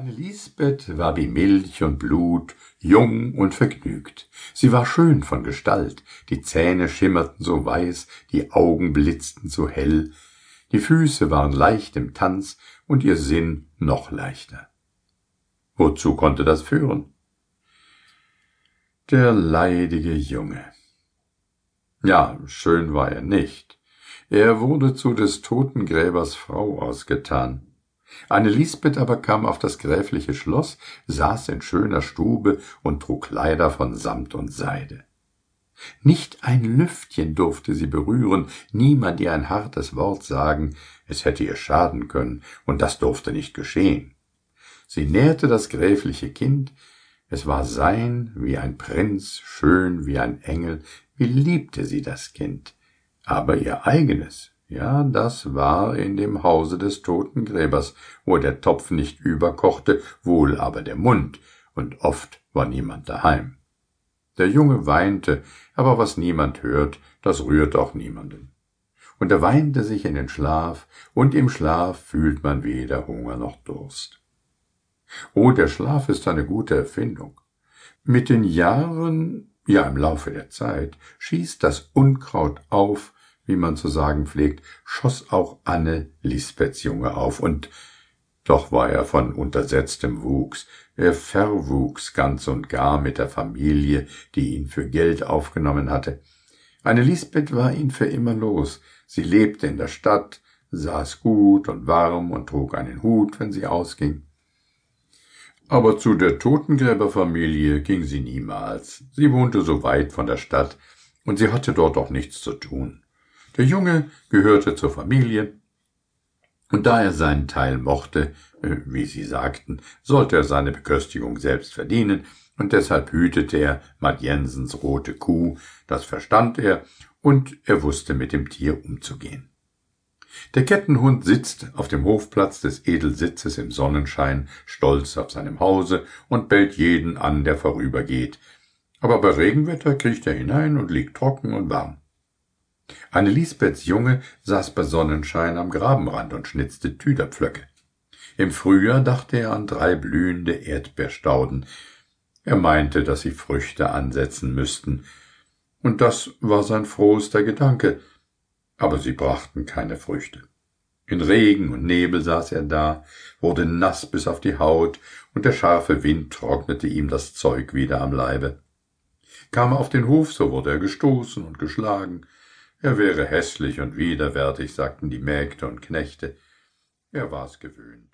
Lisbeth war wie Milch und Blut, jung und vergnügt. Sie war schön von Gestalt, die Zähne schimmerten so weiß, die Augen blitzten so hell, die Füße waren leicht im Tanz und ihr Sinn noch leichter. Wozu konnte das führen? Der leidige Junge. Ja, schön war er nicht. Er wurde zu des Totengräbers Frau ausgetan. Anne Lisbeth aber kam auf das gräfliche Schloss, saß in schöner Stube und trug Kleider von Samt und Seide. Nicht ein Lüftchen durfte sie berühren, niemand ihr ein hartes Wort sagen, es hätte ihr schaden können, und das durfte nicht geschehen. Sie nährte das gräfliche Kind, es war sein wie ein Prinz, schön wie ein Engel, wie liebte sie das Kind, aber ihr eigenes ja, das war in dem Hause des Totengräbers, wo der Topf nicht überkochte, wohl aber der Mund, und oft war niemand daheim. Der Junge weinte, aber was niemand hört, das rührt auch niemanden. Und er weinte sich in den Schlaf, und im Schlaf fühlt man weder Hunger noch Durst. Oh, der Schlaf ist eine gute Erfindung. Mit den Jahren, ja im Laufe der Zeit, schießt das Unkraut auf, wie man zu sagen pflegt, schoss auch Anne Lisbeths Junge auf, und doch war er von untersetztem Wuchs, er verwuchs ganz und gar mit der Familie, die ihn für Geld aufgenommen hatte. Anne Lisbeth war ihn für immer los, sie lebte in der Stadt, saß gut und warm und trug einen Hut, wenn sie ausging. Aber zu der Totengräberfamilie ging sie niemals, sie wohnte so weit von der Stadt, und sie hatte dort auch nichts zu tun. Der Junge gehörte zur Familie, und da er seinen Teil mochte, äh, wie sie sagten, sollte er seine Beköstigung selbst verdienen, und deshalb hütete er Mad Jensens rote Kuh, das verstand er, und er wusste mit dem Tier umzugehen. Der Kettenhund sitzt auf dem Hofplatz des Edelsitzes im Sonnenschein, stolz auf seinem Hause und bellt jeden an, der vorübergeht. Aber bei Regenwetter kriecht er hinein und liegt trocken und warm. Lisbeths Junge saß bei Sonnenschein am Grabenrand und schnitzte Tüderpflöcke. Im Frühjahr dachte er an drei blühende Erdbeerstauden. Er meinte, dass sie Früchte ansetzen müssten. Und das war sein frohester Gedanke. Aber sie brachten keine Früchte. In Regen und Nebel saß er da, wurde nass bis auf die Haut, und der scharfe Wind trocknete ihm das Zeug wieder am Leibe. Kam er auf den Hof, so wurde er gestoßen und geschlagen, er wäre hässlich und widerwärtig, sagten die Mägde und Knechte. Er war's gewöhnt.